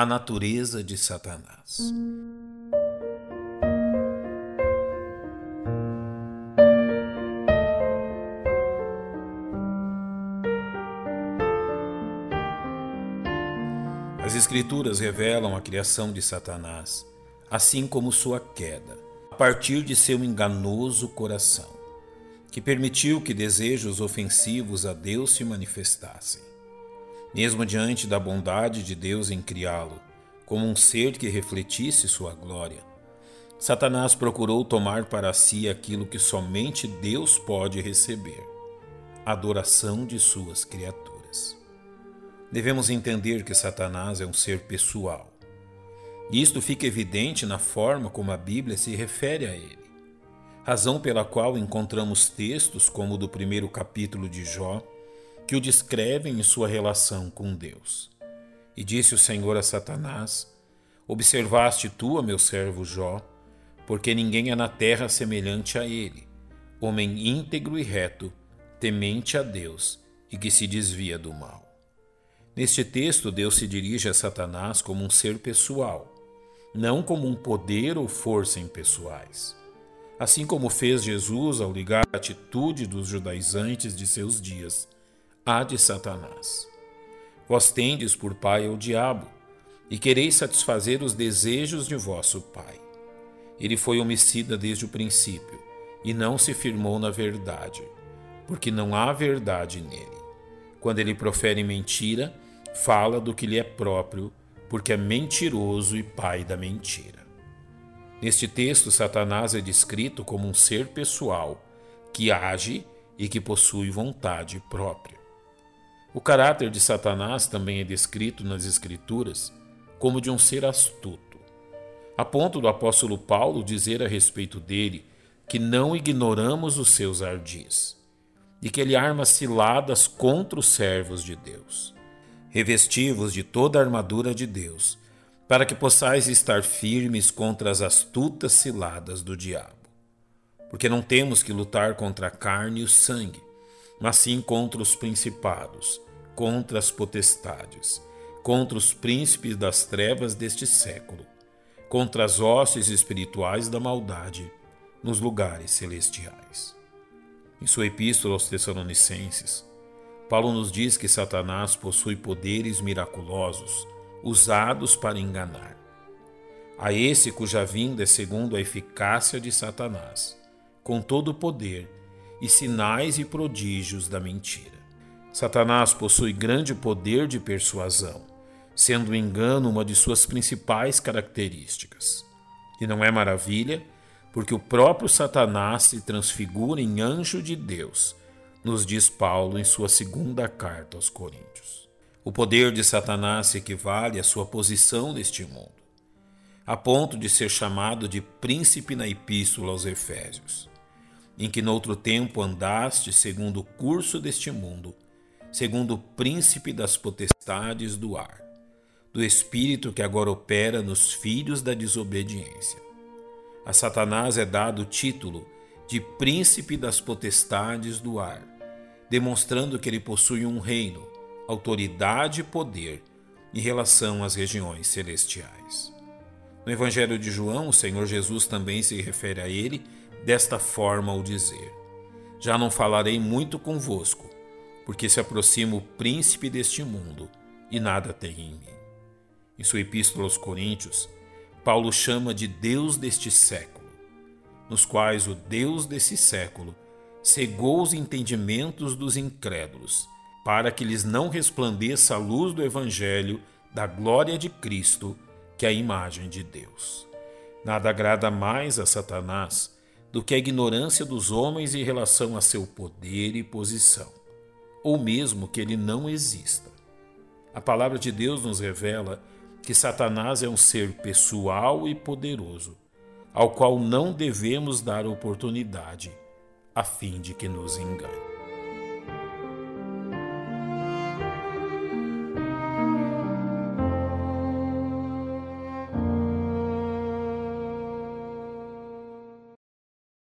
A natureza de Satanás. As Escrituras revelam a criação de Satanás, assim como sua queda, a partir de seu enganoso coração, que permitiu que desejos ofensivos a Deus se manifestassem. Mesmo diante da bondade de Deus em criá-lo, como um ser que refletisse sua glória, Satanás procurou tomar para si aquilo que somente Deus pode receber: a adoração de suas criaturas devemos entender que Satanás é um ser pessoal. Isto fica evidente na forma como a Bíblia se refere a ele. Razão pela qual encontramos textos como o do primeiro capítulo de Jó, que o descrevem em sua relação com Deus. E disse o Senhor a Satanás: Observaste tu, meu servo Jó, porque ninguém é na terra semelhante a ele, homem íntegro e reto, temente a Deus e que se desvia do mal. Neste texto, Deus se dirige a Satanás como um ser pessoal, não como um poder ou força impessoais. Assim como fez Jesus ao ligar a atitude dos judaizantes de seus dias à de Satanás. Vós tendes por pai o diabo, e quereis satisfazer os desejos de vosso pai. Ele foi homicida desde o princípio, e não se firmou na verdade, porque não há verdade nele. Quando ele profere mentira, fala do que lhe é próprio, porque é mentiroso e pai da mentira. Neste texto, Satanás é descrito como um ser pessoal que age e que possui vontade própria. O caráter de Satanás também é descrito nas Escrituras como de um ser astuto, a ponto do apóstolo Paulo dizer a respeito dele que não ignoramos os seus ardis e que ele arma ciladas contra os servos de Deus revestivos de toda a armadura de Deus, para que possais estar firmes contra as astutas ciladas do diabo. Porque não temos que lutar contra a carne e o sangue, mas sim contra os principados, contra as potestades, contra os príncipes das trevas deste século, contra as hostes espirituais da maldade nos lugares celestiais. Em sua epístola aos Tessalonicenses, Paulo nos diz que Satanás possui poderes miraculosos usados para enganar. A esse cuja vinda é segundo a eficácia de Satanás, com todo o poder e sinais e prodígios da mentira. Satanás possui grande poder de persuasão, sendo o engano uma de suas principais características. E não é maravilha, porque o próprio Satanás se transfigura em anjo de Deus nos diz Paulo em sua segunda carta aos Coríntios. O poder de Satanás equivale à sua posição neste mundo, a ponto de ser chamado de príncipe na epístola aos Efésios, em que noutro tempo andaste segundo o curso deste mundo, segundo o príncipe das potestades do ar, do espírito que agora opera nos filhos da desobediência. A Satanás é dado o título de príncipe das potestades do ar, demonstrando que ele possui um reino, autoridade e poder em relação às regiões celestiais. No Evangelho de João, o Senhor Jesus também se refere a ele desta forma ao dizer: Já não falarei muito convosco, porque se aproxima o príncipe deste mundo e nada tem em mim. Em sua epístola aos Coríntios, Paulo chama de Deus deste século nos quais o Deus desse século cegou os entendimentos dos incrédulos, para que lhes não resplandeça a luz do Evangelho da glória de Cristo, que é a imagem de Deus. Nada agrada mais a Satanás do que a ignorância dos homens em relação a seu poder e posição, ou mesmo que ele não exista. A palavra de Deus nos revela que Satanás é um ser pessoal e poderoso ao qual não devemos dar oportunidade, a fim de que nos engane.